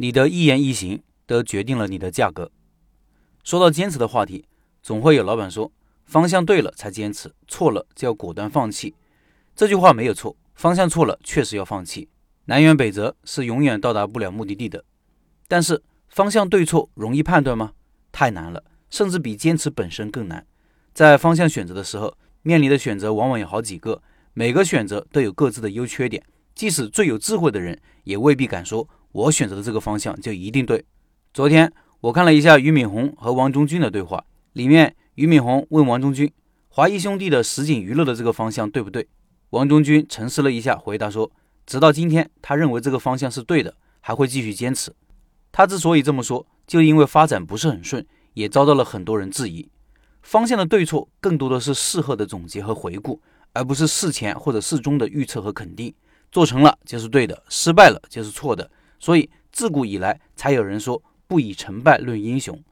你的一言一行都决定了你的价格。说到坚持的话题，总会有老板说：“方向对了才坚持，错了就要果断放弃。”这句话没有错，方向错了确实要放弃。南辕北辙是永远到达不了目的地的。但是方向对错容易判断吗？太难了，甚至比坚持本身更难。在方向选择的时候，面临的选择往往有好几个，每个选择都有各自的优缺点。即使最有智慧的人，也未必敢说。我选择的这个方向就一定对。昨天我看了一下俞敏洪和王中军的对话，里面俞敏洪问王中军：“华谊兄弟的实景娱乐的这个方向对不对？”王中军沉思了一下，回答说：“直到今天，他认为这个方向是对的，还会继续坚持。”他之所以这么说，就因为发展不是很顺，也遭到了很多人质疑。方向的对错，更多的是事后的总结和回顾，而不是事前或者事中的预测和肯定。做成了就是对的，失败了就是错的。所以，自古以来才有人说“不以成败论英雄”。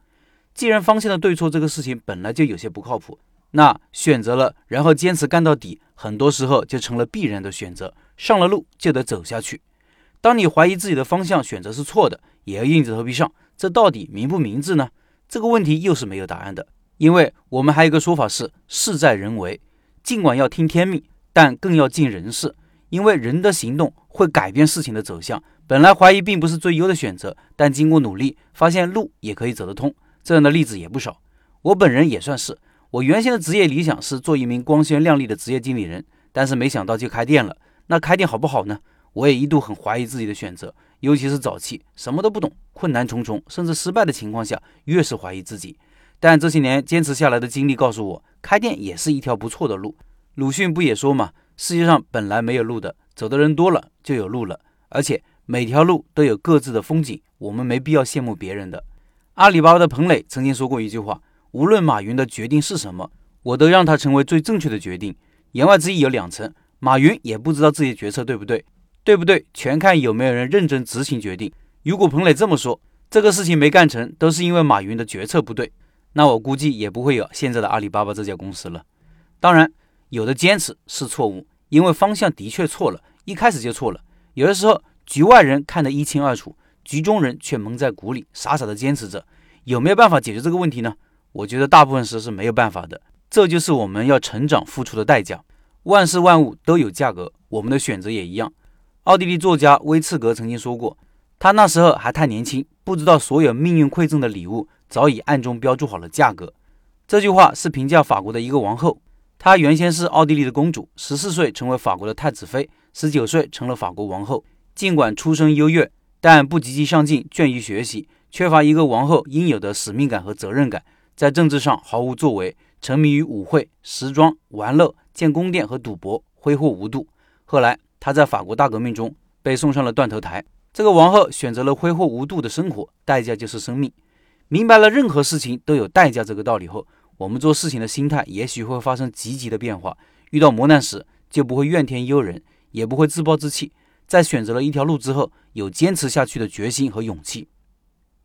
既然方向的对错这个事情本来就有些不靠谱，那选择了然后坚持干到底，很多时候就成了必然的选择。上了路就得走下去。当你怀疑自己的方向选择是错的，也要硬着头皮上，这到底明不明智呢？这个问题又是没有答案的。因为我们还有一个说法是“事在人为”，尽管要听天命，但更要尽人事。因为人的行动会改变事情的走向。本来怀疑并不是最优的选择，但经过努力，发现路也可以走得通。这样的例子也不少。我本人也算是。我原先的职业理想是做一名光鲜亮丽的职业经理人，但是没想到就开店了。那开店好不好呢？我也一度很怀疑自己的选择，尤其是早期什么都不懂、困难重重，甚至失败的情况下，越是怀疑自己。但这些年坚持下来的经历告诉我，开店也是一条不错的路。鲁迅不也说嘛？世界上本来没有路的，走的人多了就有路了。而且每条路都有各自的风景，我们没必要羡慕别人的。阿里巴巴的彭磊曾经说过一句话：“无论马云的决定是什么，我都让他成为最正确的决定。”言外之意有两层：马云也不知道自己的决策对不对，对不对全看有没有人认真执行决定。如果彭磊这么说，这个事情没干成都是因为马云的决策不对，那我估计也不会有现在的阿里巴巴这家公司了。当然。有的坚持是错误，因为方向的确错了，一开始就错了。有的时候局外人看得一清二楚，局中人却蒙在鼓里，傻傻的坚持着。有没有办法解决这个问题呢？我觉得大部分时是没有办法的。这就是我们要成长付出的代价。万事万物都有价格，我们的选择也一样。奥地利作家威茨格曾经说过，他那时候还太年轻，不知道所有命运馈赠的礼物早已暗中标注好了价格。这句话是评价法国的一个王后。她原先是奥地利的公主，十四岁成为法国的太子妃，十九岁成了法国王后。尽管出身优越，但不积极上进，倦于学习，缺乏一个王后应有的使命感和责任感，在政治上毫无作为，沉迷于舞会、时装、玩乐、建宫殿和赌博，挥霍无度。后来，她在法国大革命中被送上了断头台。这个王后选择了挥霍无度的生活，代价就是生命。明白了任何事情都有代价这个道理后。我们做事情的心态也许会发生积极的变化，遇到磨难时就不会怨天尤人，也不会自暴自弃。在选择了一条路之后，有坚持下去的决心和勇气。